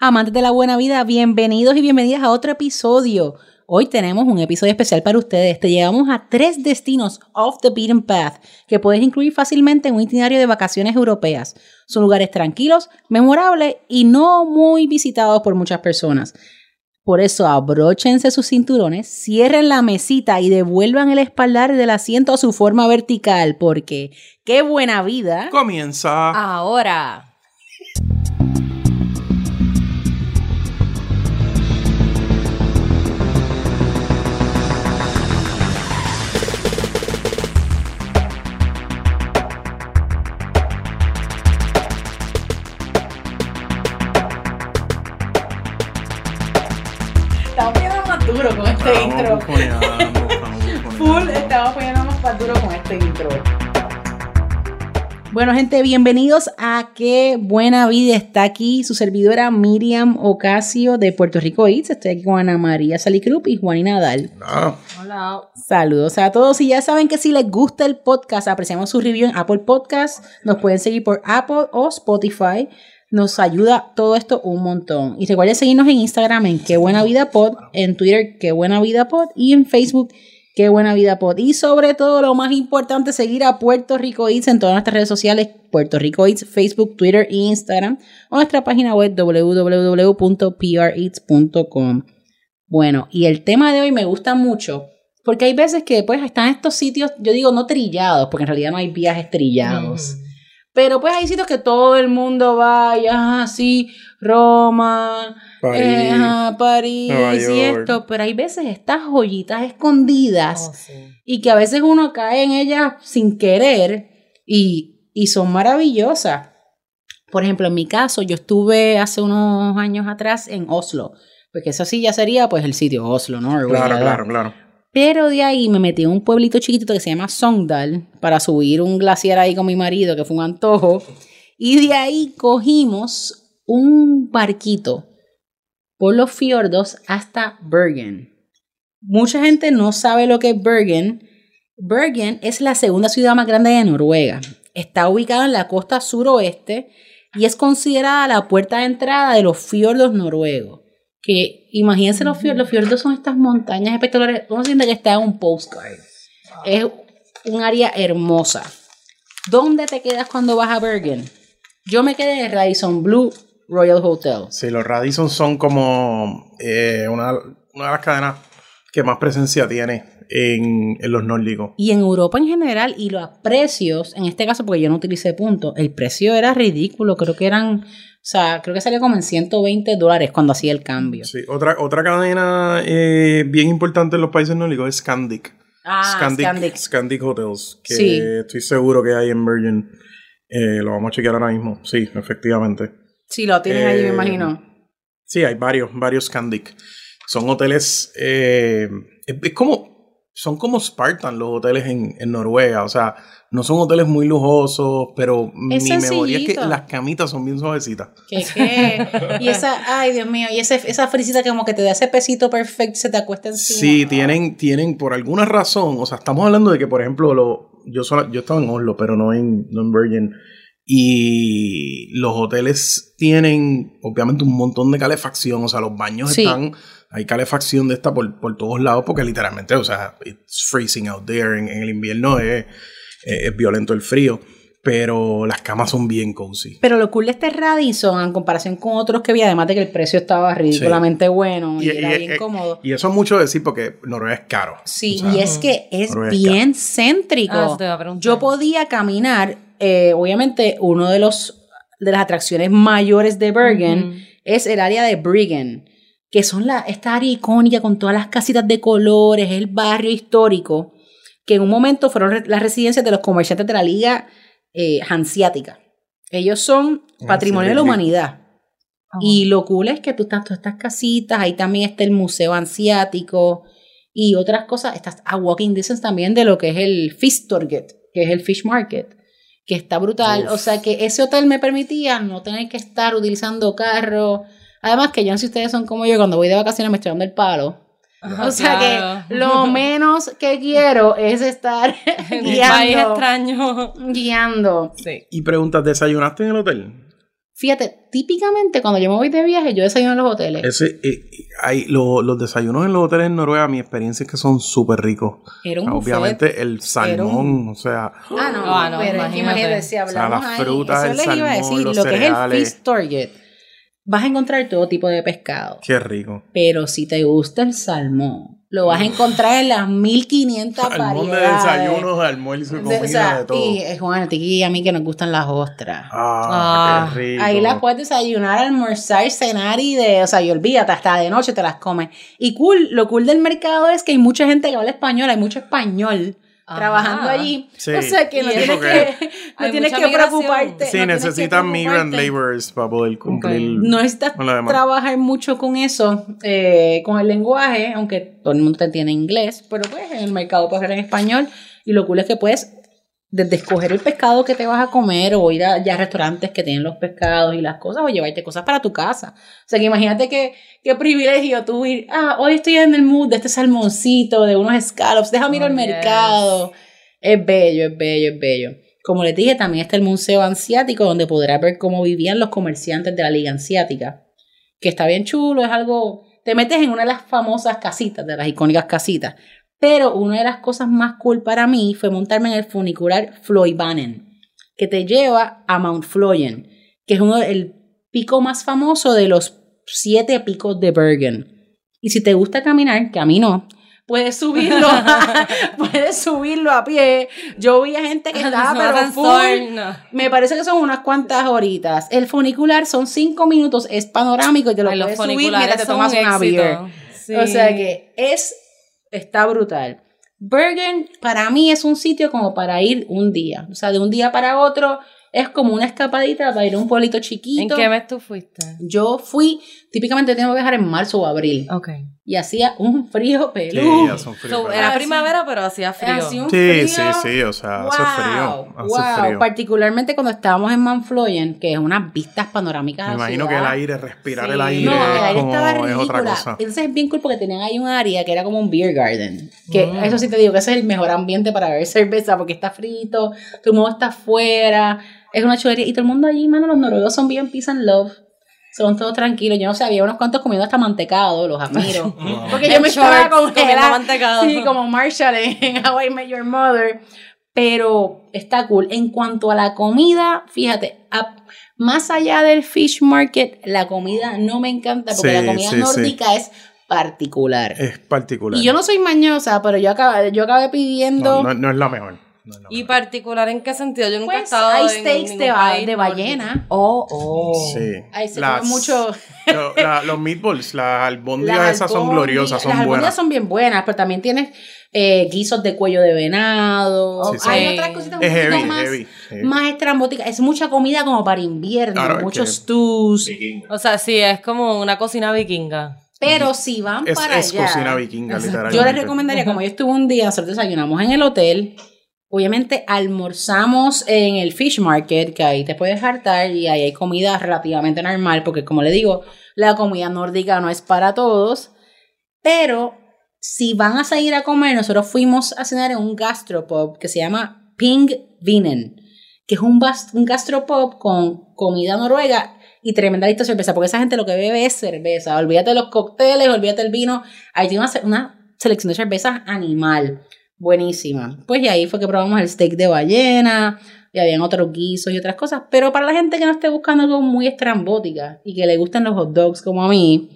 Amantes de la buena vida, bienvenidos y bienvenidas a otro episodio. Hoy tenemos un episodio especial para ustedes. Te llevamos a tres destinos off the beaten path que puedes incluir fácilmente en un itinerario de vacaciones europeas. Son lugares tranquilos, memorables y no muy visitados por muchas personas. Por eso abróchense sus cinturones, cierren la mesita y devuelvan el espaldar del asiento a su forma vertical, porque qué buena vida comienza ahora. Este intro. Bueno, gente, bienvenidos a Qué Buena Vida. Está aquí su servidora Miriam Ocasio de Puerto Rico Eats. Estoy aquí con Ana María Salicrup y Juan Nadal. Hola. Saludos a todos. Y ya saben que si les gusta el podcast, apreciamos su review en Apple Podcast. Nos pueden seguir por Apple o Spotify. Nos ayuda todo esto un montón. Y recuerden seguirnos en Instagram en Qué Buena Vida Pod, en Twitter Qué Buena Vida Pod y en Facebook Qué Buena Vida Pod. Y sobre todo, lo más importante, seguir a Puerto Rico Eats en todas nuestras redes sociales, Puerto Rico Eats, Facebook, Twitter e Instagram, o nuestra página web www.preats.com. Bueno, y el tema de hoy me gusta mucho, porque hay veces que pues están estos sitios, yo digo no trillados, porque en realidad no hay viajes trillados. Pero pues hay sitios que todo el mundo vaya, así, Roma, París, eh, ajá, París Nueva y esto. Pero hay veces estas joyitas escondidas y que a veces uno cae en ellas sin querer y, y son maravillosas. Por ejemplo, en mi caso, yo estuve hace unos años atrás en Oslo, porque eso sí ya sería pues el sitio Oslo, ¿no? Claro, claro, claro. Pero de ahí me metí en un pueblito chiquitito que se llama Sogndal para subir un glaciar ahí con mi marido, que fue un antojo. Y de ahí cogimos un barquito por los fiordos hasta Bergen. Mucha gente no sabe lo que es Bergen. Bergen es la segunda ciudad más grande de Noruega. Está ubicada en la costa suroeste y es considerada la puerta de entrada de los fiordos noruegos. Que imagínense los fiordos, los fiordos son estas montañas espectaculares. Uno siente que está en un postcard. Es un área hermosa. ¿Dónde te quedas cuando vas a Bergen? Yo me quedé en Radisson Blue Royal Hotel. Sí, los Radisson son como eh, una, una de las cadenas que más presencia tiene en, en los nórdicos. Y en Europa en general, y los precios, en este caso, porque yo no utilicé puntos, el precio era ridículo. Creo que eran, o sea, creo que salía como en 120 dólares cuando hacía el cambio. Sí, otra, otra cadena eh, bien importante en los países nórdicos es Scandic. Ah, Scandic, Scandic. Scandic Hotels, que Sí. estoy seguro que hay en Virgin. Eh, lo vamos a chequear ahora mismo. Sí, efectivamente. Sí, lo tienes ahí, me Eh, imagino. Sí, hay varios, varios Scandic. Son hoteles. eh, es, es como. Son como Spartan los hoteles en, en Noruega. O sea, no son hoteles muy lujosos, pero Es mi memoria es que las camitas son bien suavecitas. ¿Qué, qué? Y esa, ay, Dios mío, y ese, esa frisita que como que te da ese pesito perfecto, se te acuesta encima. Sí, tienen, tienen por alguna razón. O sea, estamos hablando de que, por ejemplo, lo, yo, sola- yo estaba en Oslo, pero no en, no en Virgin. Y los hoteles tienen, obviamente, un montón de calefacción. O sea, los baños Sí. están. Hay calefacción de esta por, por todos lados, porque literalmente, o sea, it's freezing out there. En, en el invierno es, es- es violento el frío. Pero las camas son bien cozy. Pero lo cool de este Radisson, en comparación con otros que vi, además de que el precio estaba ridículamente bueno y, Y- era y- bien y- cómodo. Y eso es mucho decir porque Noruega es caro. Sí, O sea, y es que es Noruega es bien céntrico. Ah. Yo podía caminar, eh, obviamente, uno de los de las atracciones mayores de Bergen es el área de Briggen, que son la, esta área icónica con todas las casitas de colores, el barrio histórico, que en un momento fueron re- las residencias de los comerciantes de la Liga eh, Hanseática. Ellos son patrimonio de la humanidad. Y lo cool es que tú estás todas estas casitas, ahí también está el Museo Ansiático y otras cosas. Estás a walking distance también de lo que es el Fish Torget, que es el Fish Market, que está brutal. Uf. O sea que ese hotel me permitía no tener que estar utilizando carro. Además que yo no sé si ustedes son como yo, cuando voy de vacaciones me estoy dando el palo. O sea Claro. que lo menos que quiero es estar En un país guiando. extraño. guiando. Sí. Y preguntas, ¿desayunaste en el hotel? Fíjate, típicamente cuando yo me voy de viaje, yo desayuno en los hoteles. Ese, eh, hay, lo- los desayunos en los hoteles en Noruega, mi experiencia es que son súper ricos. Era un Obviamente el salmón, o sea, Ah, no, Ah, no, pero es que imagínate. si sea, hablamos las ahí, frutas, eso el les iba a salmón, decir, los lo que es el cereales. Fish Target, vas a encontrar todo tipo de pescado. qué rico. Pero si te gusta el salmón, lo vas a encontrar en las 1500 Salmón de variedades. desayunos, almuerzo, De- comida, o sea, de todo. y Juan, a ti y a mí que nos gustan las ostras. Ah, Ah, qué rico. Ahí las puedes desayunar, almorzar, cenar y de, o sea, y olvídate, hasta de noche te las comes. Y cool, lo cool del mercado es que hay mucha gente que habla español, hay mucho español Ajá. trabajando allí. Sí. O sea que no tienes que, no tienes que preocuparte. Sí, no necesitan migrant laborers para poder cumplir. No necesitas trabajar mucho con eso, eh, con el lenguaje, aunque todo el mundo te entiende inglés, pero pues en el mercado puedes hablar en español y lo cool es que puedes desde escoger el pescado que te vas a comer o ir a ya restaurantes que tienen los pescados y las cosas o llevarte cosas para tu casa. O sea que imagínate que, qué privilegio tú ir, ah, hoy estoy en el mood de este salmoncito, de unos scallops, déjame ir Oh, al yes. mercado. Es bello, es bello, es bello. Como les dije, también está el Museo Asiático, donde podrás ver cómo vivían los comerciantes de la Liga Asiática. Que está bien chulo, es algo. Te metes en una de las famosas casitas, de las icónicas casitas. Pero una de las cosas más cool para mí fue montarme en el funicular Floybanen, que te lleva a Mount Floyen, que es uno el pico más famoso de los siete picos de Bergen. Y si te gusta caminar, que a mí no, puedes subirlo, puedes subirlo a pie. Yo vi a gente que estaba No, pero full. no. Me parece que son unas cuantas horitas. El funicular son cinco minutos, es panorámico y te lo Ay, puedes subir mientras te tomas un una beer. Sí. O sea que es, está brutal. Bergen para mí es un sitio como para ir un día. O sea, de un día para otro es como una escapadita para ir a un pueblito ¿En chiquito. qué mes tú fuiste? Yo fui, típicamente tengo que viajar en marzo o abril. Ok. Y hacía un frío Sí, peludo. fríos. So, era sí. primavera, pero hacía frío. Hacía un Sí, frío. sí, sí, o sea, hace frío, hace wow. frío. Particularmente cuando estábamos en Manfloyen, que es unas vistas panorámicas. Me imagino que ciudad. el aire, respirar Sí. el aire, No, el aire como- estaba es otra cosa. Entonces es bien cool porque tenían ahí un área que era como un beer garden. Que Mm. eso sí te digo que ese es el mejor ambiente para beber cerveza porque está frito, todo el mundo está afuera, es una chulería. Y todo el mundo allí, mano, los noruegos son bien peace and love. Son todos tranquilos. Yo no sé, había unos cuantos comiendo hasta mantecado, los admiro. Porque yo me estaba congelando. mantecado. Sí, como Marshall en How I Met Your Mother. Pero está cool. En cuanto a la comida, fíjate, a- más allá del fish market, la comida no me encanta porque Sí, la comida sí, sí. nórdica es particular. Es particular. Y yo no soy mañosa, pero yo acabé, yo acabé pidiendo. no, no, no es la mejor. No es ¿Y particular en qué sentido? Yo nunca he pues estado hay en steaks de, país de ballena. Oh, oh. Sí. Ahí se Las- come mucho. lo- la- los meatballs, las albóndigas Las esas son albóndigas- gloriosas, son Las albóndigas buenas. son bien buenas, pero también tienes eh, guisos de cuello de venado. Sí, sí. Hay otras cositas un Es poquito heavy, más, heavy, heavy. más estrambóticas. Es mucha comida como para invierno, Claro, es muchos stews. O sea, sí, es como una cocina vikinga. Pero si van Es, para es allá. cocina vikinga, literalmente. Yo les recomendaría, como yo estuve un día, nosotros desayunamos en el hotel. Obviamente almorzamos en el fish market, que ahí te puedes hartar y ahí hay comida relativamente normal, porque como le digo, la comida nórdica no es para todos. Pero si van a salir a comer, nosotros fuimos a cenar en un gastropub que se llama Ping Vinen, que es un, un gastropub con comida noruega y tremenda lista de cerveza, porque esa gente lo que bebe es cerveza. Olvídate de los cócteles, olvídate del vino. Ahí tiene una, una selección de cervezas animal, buenísima. Pues y ahí fue que probamos el steak de ballena, y habían otros guisos y otras cosas. Pero para la gente que no esté buscando algo muy estrambótica y que le gusten los hot dogs como a mí,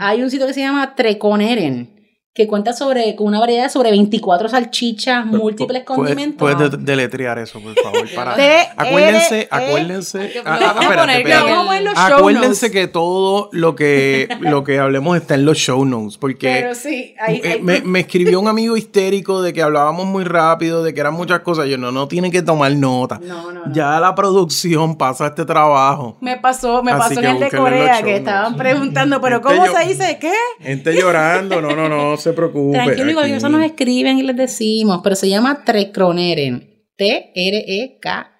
hay un sitio que se llama Treconeren, que cuenta sobre, con una variedad de sobre 24 salchichas, múltiples Pu- condimentos. Puedes, puedes de- deletrear eso, por favor. Para, T, acuérdense, E. acuérdense. Ah, Acuérdense que todo lo que, lo que hablemos está en los show notes, porque Pero sí, hay, eh, hay- me, me escribió un amigo histérico de que hablábamos muy rápido, de que eran muchas cosas. Yo no, no tienen que tomar nota. No, no, no. Ya la producción pasa este trabajo. Me pasó, me Así pasó en el de Corea que notes. estaban preguntando, pero ¿cómo yo- se dice qué? Gente llorando, no, no, no se preocupe. Tranquilo, igual eso nos escriben y les decimos, pero se llama Trekroneren. E T-R-E-K-R-O-N-E-R-E-N.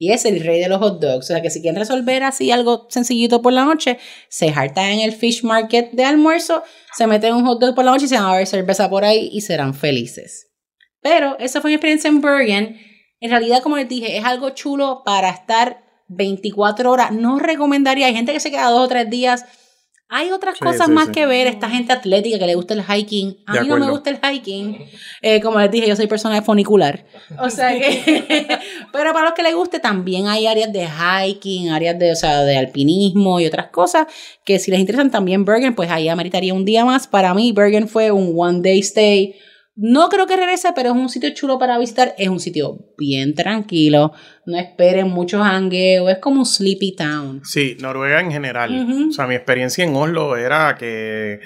Y es el rey de los hot dogs. O sea que si quieren resolver así algo sencillito por la noche, se hartan en el fish market de almuerzo, se meten un hot dog por la noche y se van a ver cerveza por ahí y serán felices. Pero esa fue mi experiencia en Bergen. En realidad, como les dije, es algo chulo para estar 24 horas. No recomendaría, hay gente que se queda dos o tres días. Hay otras Sí, cosas sí, más sí. que ver. Esta gente atlética que le gusta el hiking. A De mí no me gusta el hiking. Eh, como les dije, yo soy persona de funicular. O sea que. pero para los que les guste, también hay áreas de hiking, áreas de, o sea, de alpinismo y otras cosas que si les interesan también Bergen, pues ahí ameritaría un día más. Para mí, Bergen fue un one day stay. No creo que regrese, pero es un sitio chulo para visitar. Es un sitio bien tranquilo. No esperen mucho jangueo. Es como un sleepy town. Sí, Noruega en general. O sea, mi experiencia en Oslo era que,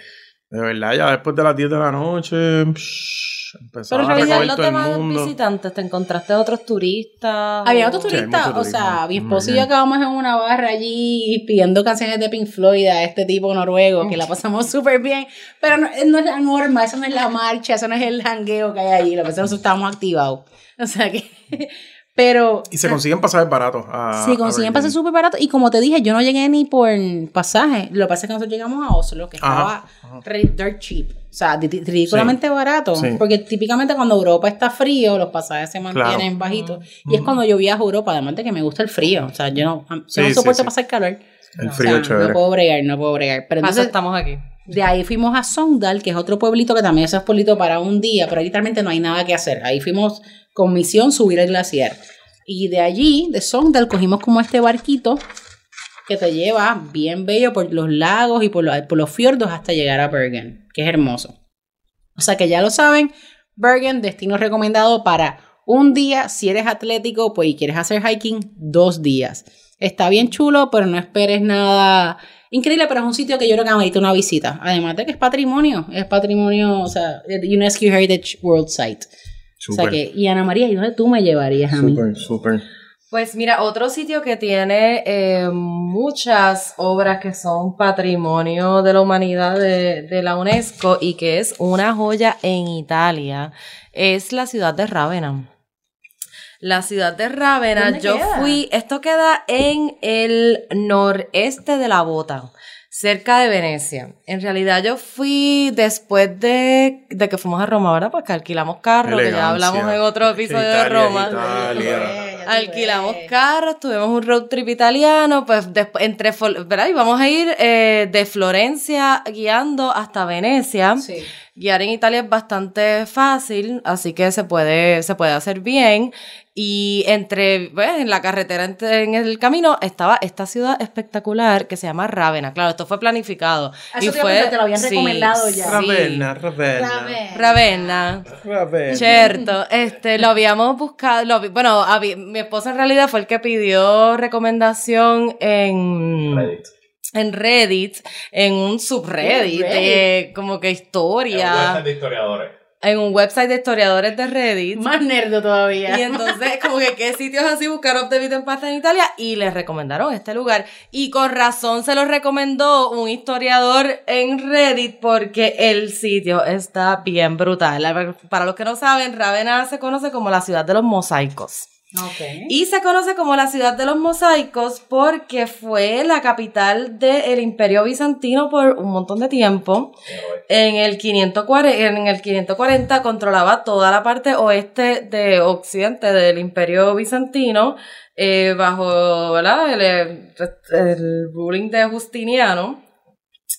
de verdad, ya después de las 10 de la noche, psh, Pero en realidad demás mundo. visitantes? ¿Te encontraste otros turistas? Había o- otros Sí, turistas, mucho o sea, mi esposo y yo acabamos en una barra allí pidiendo canciones de Pink Floyd a este tipo noruego, que la pasamos súper bien, pero no, no es la norma, eso no es la marcha, eso no es el jangueo que hay allí, lo que pasa es que nosotros estábamos activados, o sea que, pero... Y se consiguen pasajes baratos. A, a consiguen pasajes súper baratos. Y como te dije, yo no llegué ni por pasaje. Lo que pasa es que nosotros llegamos a Oslo, que Ajá, estaba re- dirt cheap. O sea, ridículamente barato. sí. Porque típicamente cuando Europa está frío, los pasajes se mantienen Claro. bajitos. Y es cuando yo viajo a Europa, además de que me gusta el frío. O sea, yo no, yo Sí, no soporto sí. pasar calor. El O frío sea, es chévere. No puedo bregar, no puedo bregar. Pero entonces, estamos aquí. de ahí fuimos a Sogndal, que es otro pueblito que también es un pueblito para un día, pero ahí literalmente no hay nada que hacer. Ahí fuimos con misión subir el glaciar. Y de allí, de Sogndal, cogimos como este barquito que te lleva bien bello por los lagos y por, los- por los fiordos hasta llegar a Bergen, que es hermoso. O sea que ya lo saben, Bergen, destino recomendado para un día. Si eres atlético, pues y quieres hacer hiking, dos días. Está bien chulo, pero no esperes nada increíble, pero es un sitio que yo creo que amerita una visita. Además de que es patrimonio, es patrimonio, o sea, UNESCO Heritage World Site. O sea que, y Ana María, ¿y dónde tú me llevarías a mí? Súper, súper. Pues mira, otro sitio que tiene eh, muchas obras que son patrimonio de la humanidad de, de la UNESCO y que es una joya en Italia es la ciudad de Rávena. La ciudad de Rávena, ¿Dónde yo queda? fui, esto queda en el noreste de la Bota, cerca de Venecia. En realidad yo fui después de, de que fuimos a Roma, ¿verdad? Pues que alquilamos carro, que ya hablamos en otro episodio Italia de Roma. Italia. Alquilamos carros, tuvimos un road trip italiano, pues después entre, ¿verdad? Y vamos a ir eh, de Florencia guiando hasta Venecia. Sí. Guiar en Italia es bastante fácil, así que se puede, se puede hacer bien. Y entre, pues, en la carretera, entre- en el camino, estaba esta ciudad espectacular que se llama Rávena. Claro, esto fue planificado. Eso te iba a preguntar, te lo habían recomendado ya. sí. Ravenna, Ravenna. Ravenna. Ravenna. Cierto, este, lo habíamos buscado, lo bueno, habi- mi esposo en realidad fue el que pidió recomendación en Reddit. en Reddit, en un subreddit, Reddit. de como que historia, website de historiadores. en un website de historiadores de Reddit. Más nerdo todavía. Y entonces, como que qué sitios así buscaron de Vida en Paz en Italia y les recomendaron este lugar. Y con razón se lo recomendó un historiador en Reddit porque el sitio está bien brutal. Para los que no saben, Ravenna se conoce como la ciudad de los mosaicos. Y se conoce como la ciudad de los mosaicos porque fue la capital del Imperio Bizantino por un montón de tiempo. En el 540, en el 540 controlaba toda la parte oeste de Occidente del Imperio Bizantino eh, bajo. El, el ruling de Justiniano.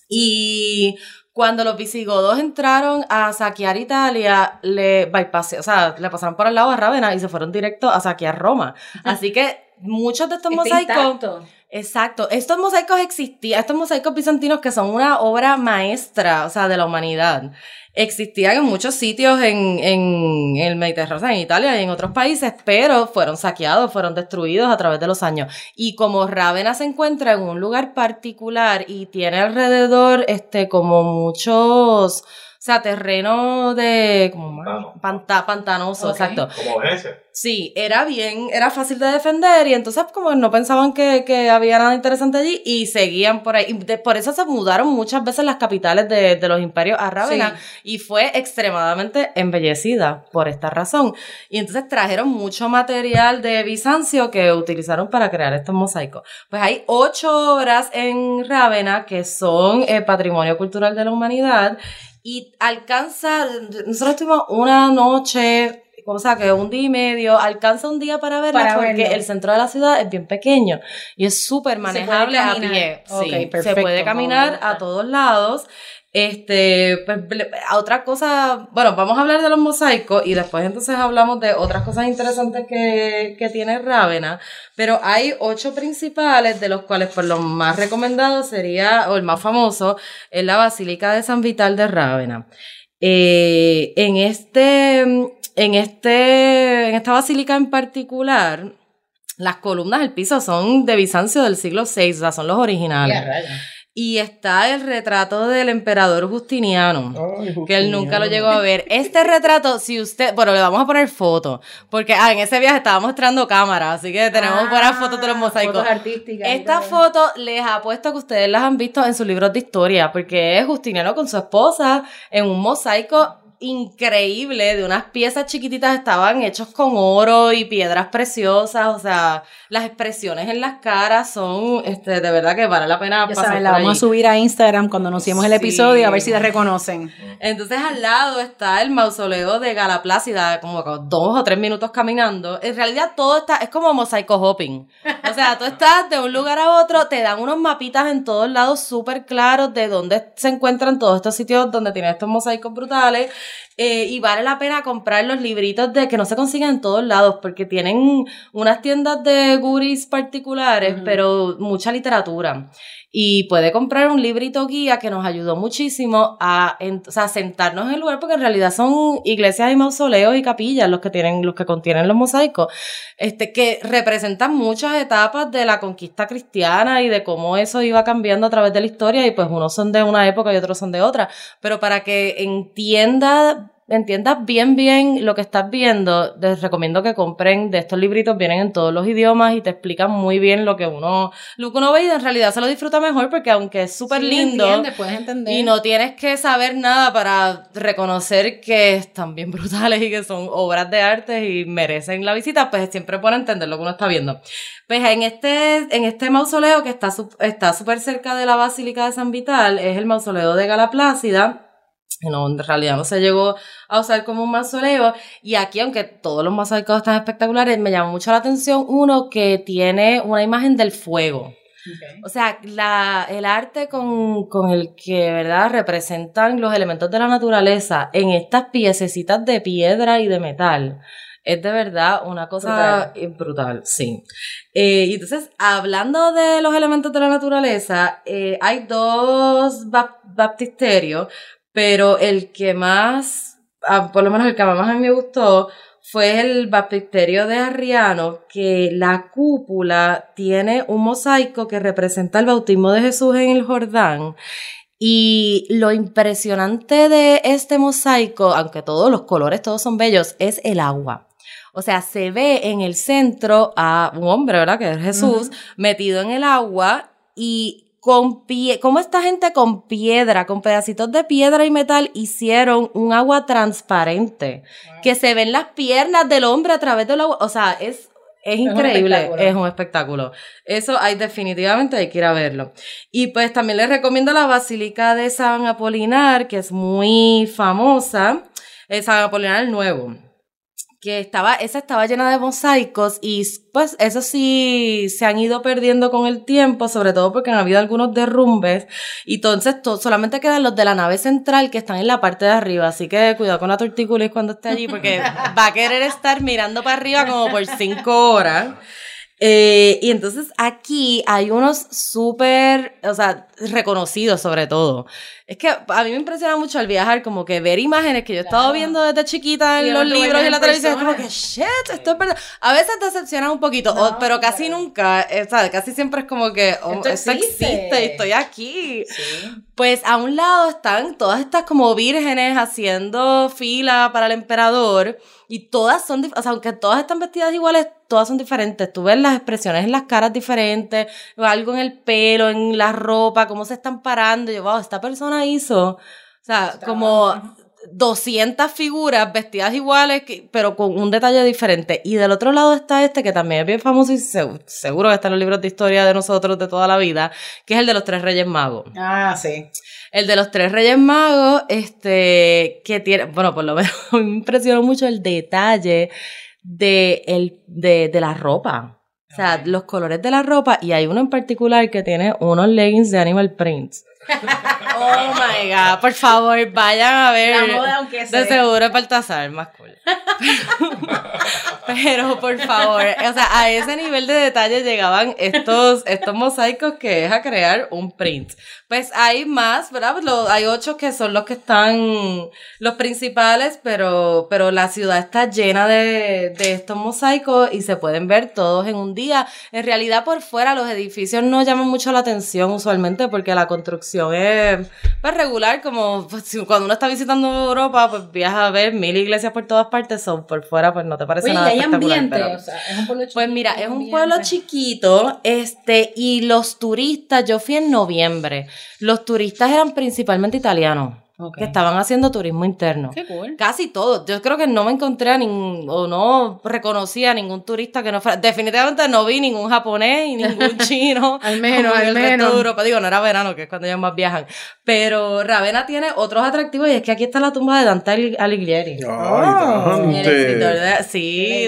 Y cuando los visigodos entraron a saquear Italia, le bypassé, o sea, le pasaron por al lado a Rávena y se fueron directo a saquear Roma. Así que muchos de estos mosaicos intacto. Exacto, estos mosaicos existían, estos mosaicos bizantinos que son una obra maestra, o sea, de la humanidad, existían en muchos sitios en, en el Mediterráneo, en Italia y en otros países, pero fueron saqueados, fueron destruidos a través de los años. Y como Rávena se encuentra en un lugar particular y tiene alrededor, este, como muchos, sea, terreno de, como Pantano. panta- pantanoso, Ok. exacto. Como Venecia. Sí, era bien, era fácil de defender y entonces como no pensaban que, que había nada interesante allí y seguían por ahí. Y de- por eso se mudaron muchas veces las capitales de, de los imperios a Rávena y fue extremadamente embellecida por esta razón. Y entonces trajeron mucho material de Bizancio que utilizaron para crear estos mosaicos. Pues hay ocho obras en Rávena que son eh, patrimonio cultural de la humanidad y alcanza, nosotros tuvimos una noche o sea, que un día y medio, alcanza un día para verla Para porque verlo. el centro de la ciudad es bien pequeño y es súper manejable a pie. Sí, se perfecto, puede no, caminar a todos lados. Este, pues, a otra cosa, bueno, vamos a hablar de los mosaicos y después entonces hablamos de otras cosas interesantes que, que tiene Rávena, pero hay ocho principales de los cuales por lo más recomendado sería, o el más famoso, es la Basílica de San Vital de Rávena. Eh, en este, en este, en esta basílica en particular, las columnas del piso son de Bizancio del siglo VI, o sea, son los originales. Y está el retrato del emperador Justiniano, que él nunca lo llegó a ver. Este retrato, si usted, bueno, le vamos a poner foto, porque ah, en ese viaje estaba mostrando cámara, así que tenemos buenas fotos de los mosaicos. Fotos artísticas. Esta foto les apuesto que ustedes las han visto en sus libros de historia, porque es Justiniano con su esposa en un mosaico increíble de unas piezas chiquititas estaban hechos con oro y piedras preciosas, o sea, las expresiones en las caras son este de verdad que vale la pena Ya pasar la por vamos a subir a Instagram cuando anunciemos el Sí. episodio a ver si la reconocen. Entonces al lado está el mausoleo de Gala Plácida, como dos o tres minutos caminando. En realidad todo está, es como mosaico hopping. O sea, tú estás de un lugar a otro, te dan unos mapitas en todos lados súper claros de dónde se encuentran todos estos sitios donde tienen estos mosaicos brutales. Eh, y vale la pena comprar los libritos de que no se consiguen en todos lados porque tienen unas tiendas de goodies particulares, pero mucha literatura. Y puede comprar un librito guía que nos ayudó muchísimo a, o sea, sentarnos en el lugar porque en realidad son iglesias y mausoleos y capillas los que tienen, los que contienen los mosaicos, este, que representan muchas etapas de la conquista cristiana y de cómo eso iba cambiando a través de la historia y pues unos son de una época y otros son de otra, pero para que entienda entiendas bien bien lo que estás viendo, les recomiendo que compren de estos libritos, vienen en todos los idiomas y te explican muy bien lo que uno, lo que uno ve y en realidad se lo disfruta mejor porque aunque es súper Sí, lindo entiendes, puedes entender. y no tienes que saber nada para reconocer que están bien brutales y que son obras de arte y merecen la visita, pues siempre por entender lo que uno está viendo. Pues en este, en este mausoleo que está su- está súper cerca de la Basílica de San Vital, es el mausoleo de Gala Plácida, no, en realidad no se llegó a usar como un mausoleo. Y aquí, aunque todos los mosaicos están espectaculares, me llama mucho la atención uno que tiene una imagen del fuego. O sea, la, el arte con, con el que, ¿verdad?, representan los elementos de la naturaleza en estas piececitas de piedra y de metal. Es de verdad una cosa brutal, brutal sí. Eh, y entonces, hablando de los elementos de la naturaleza, eh, hay dos bap- baptisterios, pero el que más, por lo menos el que más a mí me gustó, fue el baptisterio de Arriano, que la cúpula tiene un mosaico que representa el bautismo de Jesús en el Jordán. Y lo impresionante de este mosaico, aunque todos los colores, todos son bellos, es el agua. O sea, se ve en el centro a un hombre, ¿verdad? Que es Jesús, metido en el agua y con pie, como esta gente con piedra, con pedacitos de piedra y metal hicieron un agua transparente, que se ven las piernas del hombre a través del agua, o sea, es es increíble, es un espectáculo. Eso hay definitivamente hay que ir a verlo. Y pues también les recomiendo la Basílica de San Apolinar, que es muy famosa, eh, San Apolinar el Nuevo que estaba, esa estaba llena de mosaicos y pues eso sí se han ido perdiendo con el tiempo, sobre todo porque han habido algunos derrumbes y entonces to- solamente quedan los de la nave central que están en la parte de arriba, así que cuidado con la tortícolis cuando esté allí porque va a querer estar mirando para arriba como por cinco horas. Eh, y entonces aquí hay unos súper, o sea, reconocidos sobre todo. Es que a mí me impresiona mucho al viajar, como que ver imágenes que yo he estado Claro. viendo desde chiquita en Y los libros y en la televisión, es como que, shit, esto es verdad. A veces te decepcionan un poquito, o- No, pero casi claro. nunca, eh, ¿sabes? Casi siempre es como que, oh, Esto esto, existe. existe y estoy aquí. Sí. Pues a un lado están todas estas como vírgenes haciendo fila para el emperador y todas son, o sea, aunque todas están vestidas iguales, todas son diferentes. Tú ves las expresiones en las caras diferentes, algo en el pelo, en la ropa, cómo se están parando. Y yo, wow, esta persona hizo, o sea, Está- como 200 figuras vestidas iguales, pero con un detalle diferente. Y del otro lado está este, que también es bien famoso y se- seguro que está en los libros de historia de nosotros de toda la vida, que es el de los tres reyes magos. Ah, sí. El de los tres reyes magos, este, que tiene, bueno, por lo menos me impresionó mucho el detalle de, el, de, de la ropa. O sea, los colores de la ropa, y hay uno en particular que tiene unos leggings de Animal Print. Oh my god, por favor, vayan a ver. La moda, aunque sea. De seguro es Baltasar, más cool. Pero por favor, o sea, a ese nivel de detalle llegaban estos, estos mosaicos que es a crear un print. Pues hay más, ¿verdad? Lo- hay ocho que son los que están, los principales, pero, pero la ciudad está llena de, de estos mosaicos y se pueden ver todos en un día. En realidad, por fuera, los edificios no llaman mucho la atención usualmente porque la construcción es pues, regular, como pues, cuando uno está visitando Europa, pues viaja a ver mil iglesias por todas partes, son por fuera, pues no te parece Oye, y nada hay espectacular. ambiente, pero- o sea, es un pueblo chiquito. pues mira, es un ambiente. pueblo chiquito, este, y los turistas, yo fui en noviembre, los turistas eran principalmente italianos, Que estaban haciendo turismo interno. Qué cool. Casi todos. Yo creo que no me encontré a ningún, o no reconocí a ningún turista que no fuera. Definitivamente no vi ningún japonés y ningún chino. Al menos, al el resto menos. de Europa. Digo, no era verano, que es cuando ellos más viajan. Pero Ravenna tiene otros atractivos y es que aquí está la tumba de Dante Alig- Alighieri. Ay, escritor Dante. de- sí, de-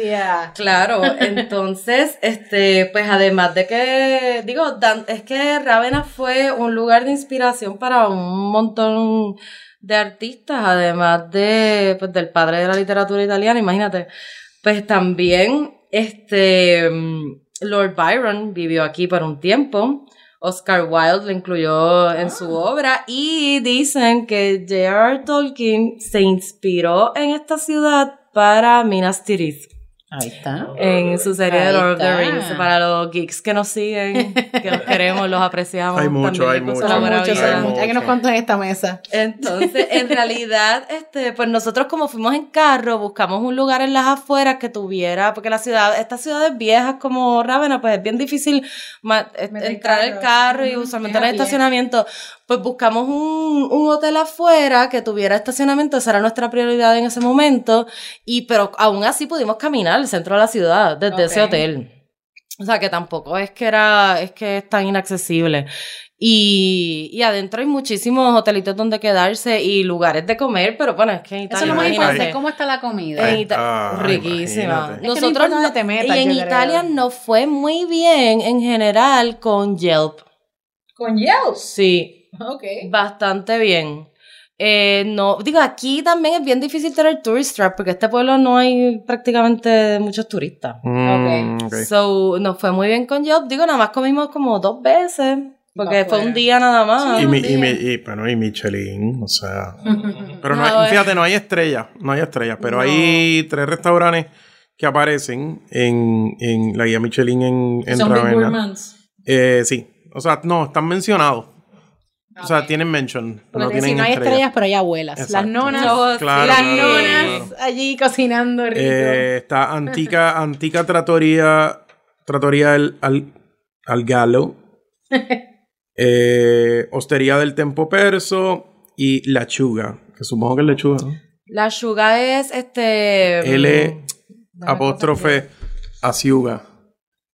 de. Claro, entonces, este, pues además de que, digo, Dan- es que Ravenna fue un lugar de inspiración para un montón de artistas, además de, pues, del padre de la literatura italiana, imagínate. Pues también, este, mm, Lord Byron vivió aquí por un tiempo. Oscar Wilde lo incluyó en su obra y dicen que J.R. Tolkien se inspiró en esta ciudad para Minas Tirith Ahí está. en su serie de Lord of the. Rings. Para los geeks que nos siguen, que los queremos, los apreciamos. Hay mucho, hay mucho. muchos, vida. son muchos. Hay que nos cuentan en esta mesa. Entonces, en realidad, este, pues nosotros como fuimos en carro, buscamos un lugar en las afueras que tuviera, porque la ciudad, estas ciudades viejas como Ravenna, pues es bien difícil entrar el carro. y usualmente hay pie. estacionamiento. Pues buscamos un, un hotel afuera que tuviera estacionamiento, esa era nuestra prioridad en ese momento, y pero aún así pudimos caminar al centro de la ciudad desde ese hotel. O sea que tampoco es que era, es que es tan inaccesible. Y, y adentro hay muchísimos hotelitos donde quedarse y lugares de comer, pero bueno, es que en Eso Italia, es lo más importante. ¿Cómo está la comida? En Ay, Ita- ah, riquísima. Es que Nosotros no- te metas, y en. Italia nos fue muy bien en general con Yelp. Con Yelp. Sí, Bastante bien. Eh, no, digo, aquí también es bien difícil tener tourist trap porque en este pueblo no hay prácticamente muchos turistas. Mm, ok. So, nos fue muy bien con Yelp. Digo, nada más comimos como dos veces. Porque fue un día nada más. Y, un mi, y, mi, y, bueno, y Michelin, o sea. Pero no, hay- eh. fíjate, no hay estrellas, no hay estrellas, pero No. hay tres restaurantes que aparecen en, en la guía Michelin en, en Son Big. Eh, sí, o sea, no, están mencionados. O sea, tienen mention, pero no tienen si no hay estrellas. estrellas, pero hay abuelas. Las Exacto. nonas. No, Claro, las claro, nonas claro. allí cocinando rico. Eh, está Antica, Antica Trattoria, Trattoria al, al, al Gallo, eh, Hostería del Tempo Perso y Lechuga, que supongo que es lechuga, ¿no? La Suga es este. L mm, apóstrofe Asiuga.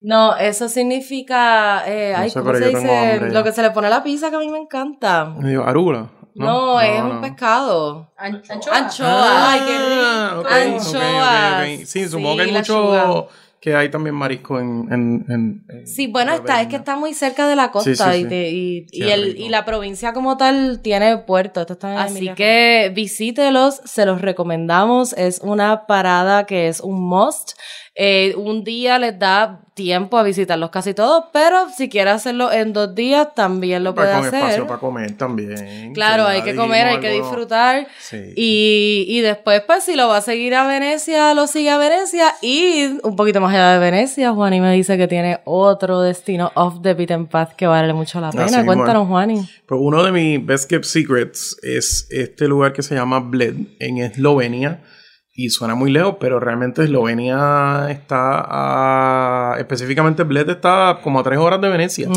No, eso significa. Eh, No. Lo que se le pone a la pizza que a mí me encanta. Me digo, arugula. No, es un no. pescado. An- anchoa. Anchoa. Ah, Ay, qué rico. ok, ok, ok, Anchoas. ok. Sí, supongo que hay mucho que hay también marisco en, en, en- en Sí, bueno, está, es que está muy cerca de la costa Sí, sí, y, sí. y, el, rico. y la provincia como tal tiene puerto. Esto está en Así que visítelos, se los recomendamos. Es una parada que es un must. Eh, un día les da tiempo a visitarlos casi todos, pero si quiere hacerlo en dos días también lo puede Con hacer. espacio para comer también. Claro, hay que comer, hay que disfrutar. Sí. Y, y después, pues, si lo va a seguir a Venecia, lo sigue a Venecia. Y un poquito más allá de Venecia, Juani me dice que tiene otro destino off the beaten path que vale mucho la pena. Así, Cuéntanos, bueno. Juani. Pues uno de mis best kept secrets es este lugar que se llama Bled en Eslovenia. Y suena muy lejos, pero realmente Eslovenia está a- específicamente Bled está como a tres horas de Venecia.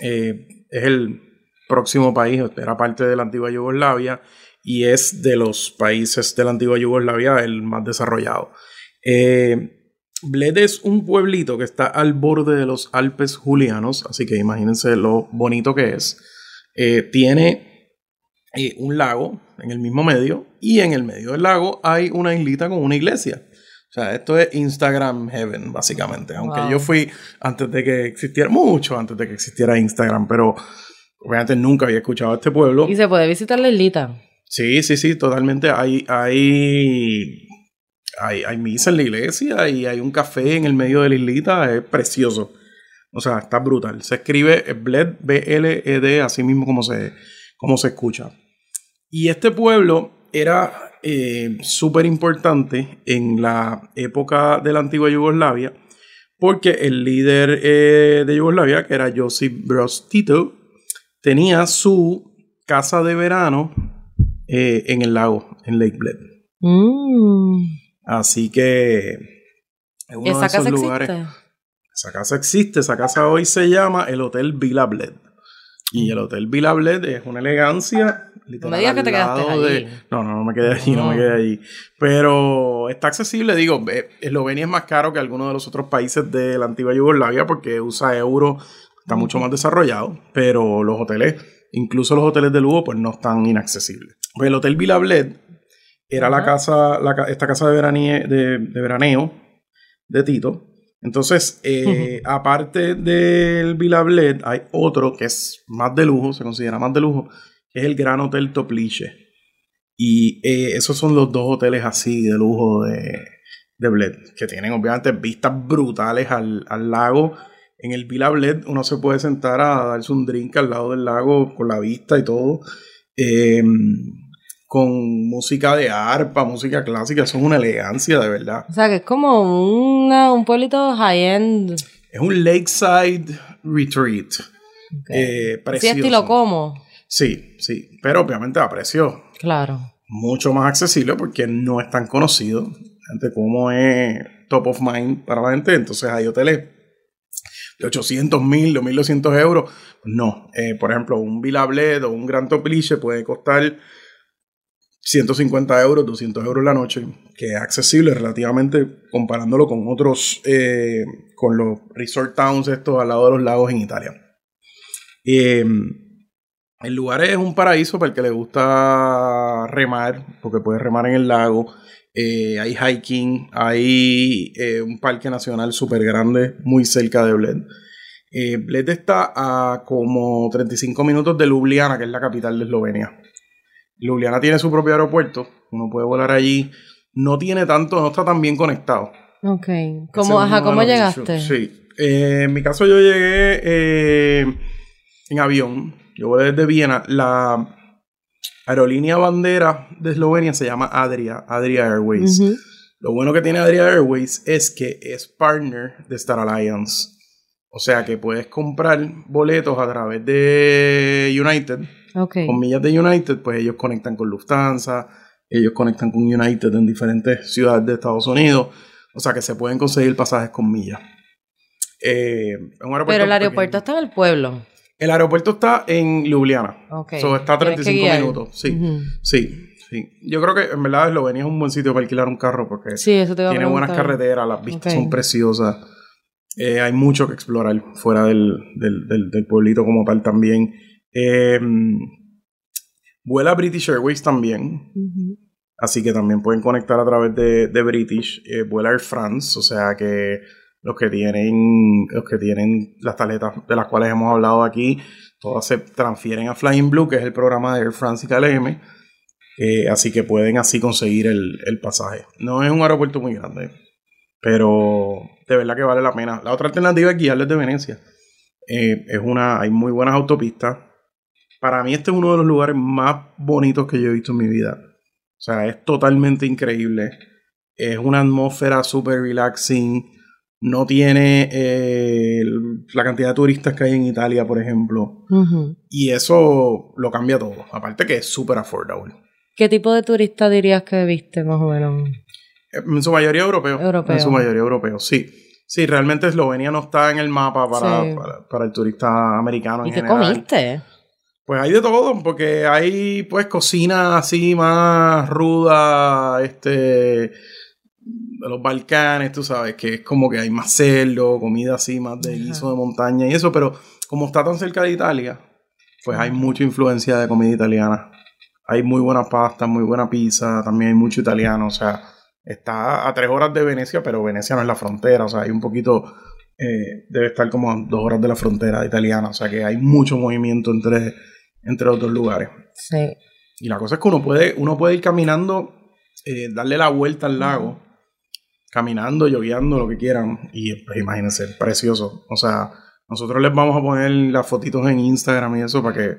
Eh, es el próximo país, era parte de la antigua Yugoslavia. y es de los países de la antigua Yugoslavia el más desarrollado. Eh, Bled es un pueblito que está al borde de los Alpes Julianos, así que imagínense lo bonito que es. Eh, tiene eh, un lago en el mismo medio y en el medio del lago hay una islita con una iglesia. O sea, esto es Instagram Heaven, básicamente. Aunque Wow. yo fui antes de que existiera, mucho antes de que existiera Instagram, pero obviamente nunca había escuchado este pueblo. Y se puede visitar la islita. Sí, sí, sí, totalmente. Hay, hay, hay, hay misa en la iglesia y hay un café en el medio de la islita. Es precioso. O sea, está brutal. Se escribe Bled, B-L-E-D, así mismo como se, como se escucha. Y este pueblo era eh, súper importante en la época de la antigua Yugoslavia porque el líder eh, de Yugoslavia, que era Josip Broz Tito, tenía su casa de verano eh, en el lago, en Lake Bled. Mm. Así que es uno de ¿Esa esos casa lugares. existe? Esa casa existe, esa casa hoy se llama el Hotel Villa Bled. Y el Hotel Villa Bled es una elegancia. No me digas que te quedaste allí. No, no, no me quedé allí, no, me quedé allí. Pero está accesible, digo, eh, Eslovenia es más caro que algunos de los otros países de la antigua Yugoslavia porque usa euro, está mucho más desarrollado, pero los hoteles, incluso los hoteles de lujo, pues no están inaccesibles. Pues el Hotel Villa Bled era la casa, la esta casa de, veranie- de, de veraneo de Tito. Entonces, eh, aparte del Villa Bled, hay otro que es más de lujo, se considera más de lujo, que es el Gran Hotel Toplice. Y eh, esos son los dos hoteles así de lujo de, de Bled, que tienen obviamente vistas brutales al, al lago. En el Villa Bled uno se puede sentar a darse un drink al lado del lago con la vista y todo. Eh, con música de arpa, música clásica, eso es una elegancia de verdad. O sea, que es como una- un pueblito high-end. Es un lakeside retreat. Eh, Sí, precioso. estilo como. Sí, sí, pero obviamente a precio Claro. mucho más accesible porque no es tan conocido. Gente, como es top of mind para la gente. Entonces hay hoteles de 800 mil, de 1200 euros. No, Eh, por ejemplo, un Villa Bled o un Gran Toplice puede costar 150 euros, 200 euros la noche, que es accesible relativamente comparándolo con otros, eh, con los resort towns estos al lado de los lagos en Italia. Eh, el lugar es un paraíso para el que le gusta remar, porque puede remar en el lago. Eh, hay hiking, hay eh, un parque nacional súper grande muy cerca de Bled. Bled está a como 35 minutos de Ljubljana, que es la capital de Eslovenia. Ljubljana tiene su propio aeropuerto, uno puede volar allí. No tiene tanto, no está tan bien conectado. Ok. ¿Cómo, ajá, ¿cómo llegaste? Sí. Eh, en mi caso yo llegué eh, en avión. Yo volé desde Viena. La aerolínea bandera de Eslovenia se llama Adria, Adria Airways. Lo bueno que tiene Adria Airways es que es partner de Star Alliance. O sea que puedes comprar boletos a través de United. Con millas de United, pues ellos conectan con Lufthansa, ellos conectan con United en diferentes ciudades de Estados Unidos. O sea que se pueden conseguir pasajes con millas. Eh, Pero el aeropuerto pequeño. está en el pueblo. El aeropuerto está en Ljubljana. Ok. So, está a Tienes que 35 guiar. minutos. Sí, sí, sí. Yo creo que en verdad Eslovenia es un buen sitio para alquilar un carro porque Sí, eso te iba a tiene buenas carreteras, las vistas son preciosas. Eh, hay mucho que explorar fuera del, del- del- del pueblito como tal también. Eh, vuela British Airways también. Así que también pueden conectar a través de, de British. Eh, vuela Air France, o sea que los que tienen los que tienen las tarjetas de las cuales hemos hablado aquí, todas se transfieren a Flying Blue, que es el programa de Air France y KLM. Eh, así que pueden así conseguir el, el pasaje. No es un aeropuerto muy grande, pero de verdad que vale la pena. La otra alternativa es guiarles de Venecia. Eh, es una, hay muy buenas autopistas. Para mí este es uno de los lugares más bonitos que yo he visto en mi vida. O sea, es totalmente increíble. Es una atmósfera súper relaxing. No tiene eh, la cantidad de turistas que hay en Italia, por ejemplo. Y eso lo cambia todo. Aparte que es súper affordable. ¿Qué tipo de turista dirías que viste más o menos? En su mayoría europeo. Europeo. En su mayoría europeo, sí. Sí, realmente Eslovenia no está en el mapa para, Sí. para, para el turista americano en ¿Y qué general. comiste? Pues hay de todo, porque hay pues cocina así más ruda, este, de los Balcanes, tú sabes, que es como que hay más cerdo, comida así más de guiso de montaña y eso, pero como está tan cerca de Italia, pues hay mucha influencia de comida italiana. Hay muy buena pasta, muy buena pizza, también hay mucho italiano, o sea, está a tres horas de Venecia, pero Venecia no es la frontera, o sea, hay un poquito, eh, debe estar como a dos horas de la frontera italiana, o sea que hay mucho movimiento entre, entre los dos lugares. Sí. Y la cosa es que uno puede, uno puede ir caminando, eh, darle la vuelta al lago, caminando, lloviando, lo que quieran, y pues imagínense, precioso. O sea, nosotros les vamos a poner las fotitos en Instagram y eso para que,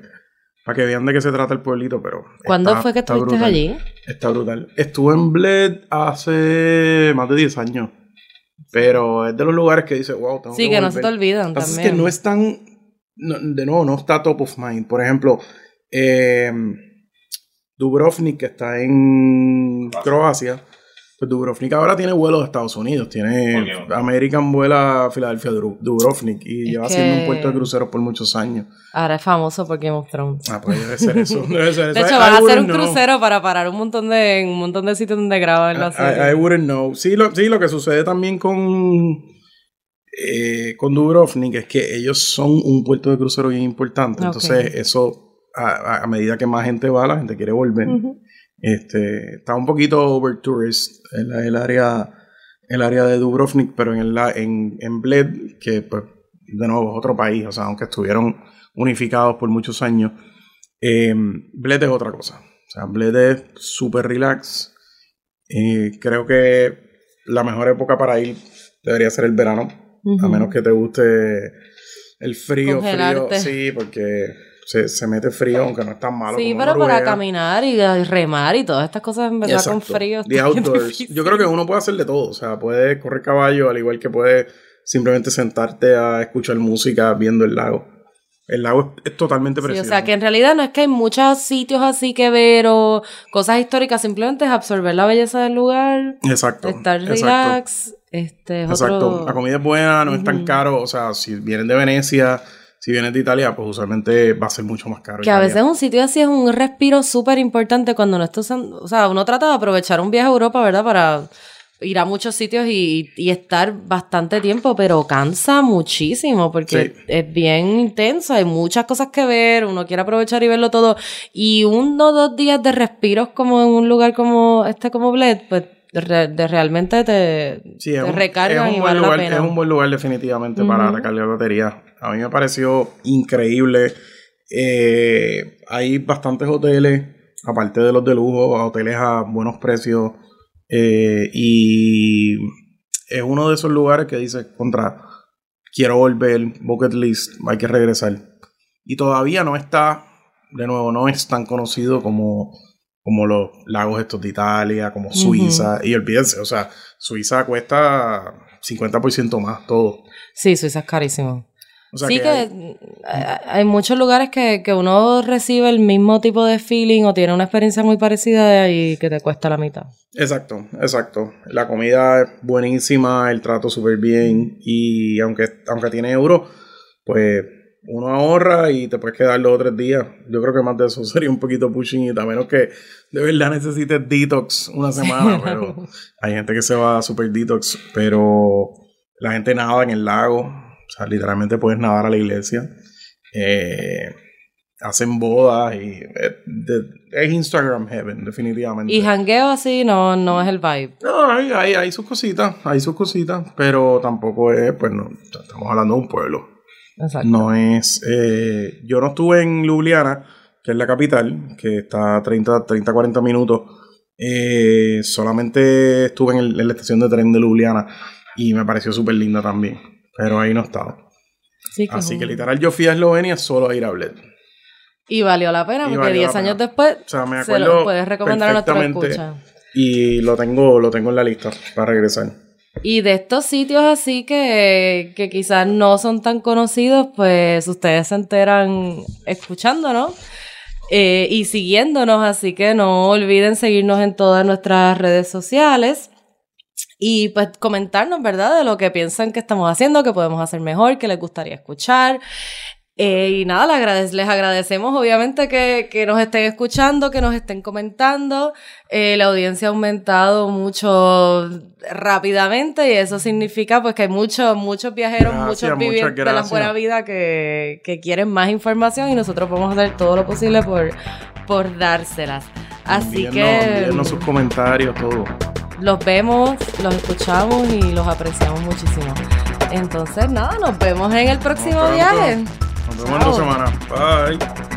para que vean de qué se trata el pueblito, pero... ¿Cuándo está- fue que estuviste brutal. allí? Está brutal. Estuve en Bled hace más de 10 años. Pero es de los lugares que dice, wow, tengo Sí, que que no se te volver". olvidan también. es que no es tan. No- de nuevo, no está top of mind. Por ejemplo, eh, Dubrovnik, que está en Croacia. Pues Dubrovnik ahora tiene vuelos de Estados Unidos. Tiene. American vuela a Filadelfia Dubrovnik. Y Es lleva siendo un puerto de cruceros por muchos años. Ahora es famoso por Game of Thrones. Ah, pues debe ser eso. Debe ser De hecho, I- van I a hacer un know. crucero para parar un montón de, un montón de sitios donde graban la I, serie. I wouldn't know. Sí lo, sí, lo que sucede también con, eh, con Dubrovnik es que ellos son un puerto de crucero bien importante. Entonces, eso, a, medida que más gente va, la gente quiere volver. Este, está un poquito over tourist el, el área el área de Dubrovnik, pero en, la- en, en Bled, que pues, de nuevo es otro país, o sea, aunque estuvieron unificados por muchos años, eh, Bled es otra cosa. O sea, Bled es súper relax. Eh, creo que la mejor época para ir debería ser el verano, A menos que te guste el frío, frío. Sí, porque se, se mete frío, aunque no es tan malo. Sí, como pero para caminar y remar y todas estas cosas en verdad con frío. The outdoors. Yo creo que uno puede hacer de todo. O sea, puede correr caballo, al igual que puede simplemente sentarte a escuchar música viendo el lago. El lago es, es totalmente Sí, o precioso. sea, que en realidad no es que hay muchos sitios así que ver o cosas históricas, simplemente es absorber la belleza del lugar, Exacto. estar exacto. relax, este es Exacto. otro... La comida es buena, no es tan caro. O sea, si vienen de Venecia, si vienen de Italia, pues usualmente va a ser mucho más caro. Que a Italia. veces un sitio así es un respiro súper importante cuando uno está usando, o sea, uno trata de aprovechar un viaje a Europa, ¿verdad? Para ir a muchos sitios y, y estar bastante tiempo, pero cansa muchísimo porque Sí. es bien intenso, hay muchas cosas que ver, uno quiere aprovechar y verlo todo. Y uno o dos días de respiros como en un lugar como este, como Bled, pues de realmente te, Sí, te recargan es un y buen vale lugar, la pena. es un buen lugar definitivamente para Ujú. recargar batería. A mí me pareció increíble. Eh, hay bastantes hoteles, aparte de los de lujo, hoteles a buenos precios. Eh, y es uno de esos lugares que dice contra, quiero volver, bucket list, hay que regresar. Y todavía no está, de nuevo, no es tan conocido como, como los lagos estos de Italia, como Suiza. Y olvídense, o sea, Suiza cuesta 50% más todo. Sí, Suiza es carísimo. O sea sí, que, hay- hay muchos lugares que, que uno recibe el mismo tipo de feeling o tiene una experiencia muy parecida y que te cuesta la mitad. Exacto, exacto. La comida es buenísima, el trato súper bien. Y aunque, aunque tiene euro, pues uno ahorra y te puedes quedar dos o tres días. Yo creo que más de eso sería un poquito pushing a menos que de verdad necesites detox una semana. pero hay gente que se va a super detox, pero la gente nada en el lago. O sea, literalmente puedes nadar a la iglesia. Eh, hacen bodas y eh, de- es Instagram heaven, definitivamente. Y jangueo así no, no es el vibe. No, hay, hay, hay sus cositas, hay sus cositas, pero tampoco es, pues no, estamos hablando de un pueblo. Exacto. No es, eh, yo no estuve en Ljubljana, que es la capital, que está a 30, 30 40 minutos. Eh, solamente estuve en, el- en la estación de tren de Ljubljana y me pareció súper linda también, pero ahí no estaba. Sí, que es Así un- que literal yo fui a Eslovenia solo a ir a Bled. Y valió la pena Y porque valió 10 la pena. años después O sea, me se lo puedes recomendar a perfectamente escuchas. y lo tengo, lo tengo en la lista para regresar. Y de estos sitios así que, que quizás no son tan conocidos, pues ustedes se enteran escuchándonos eh, y siguiéndonos, así que no olviden seguirnos en todas nuestras redes sociales y pues comentarnos, ¿verdad? De lo que piensan que estamos haciendo, que podemos hacer mejor, que les gustaría escuchar. Eh, y nada, les, agradec- les agradecemos obviamente que, que nos estén escuchando, que nos estén comentando. Eh, la audiencia ha aumentado mucho rápidamente y eso significa pues que hay muchos, muchos viajeros, Gracias, muchos vivientes de la buena vida que, que quieren más información y nosotros vamos a hacer todo lo posible por, por dárselas. Así Envíennos- que envíennos sus comentarios, todo. Los vemos, los escuchamos y los apreciamos muchísimo. Entonces, nada, nos vemos en el próximo viaje. Nos vemos en Chao. dos semanas. Bye.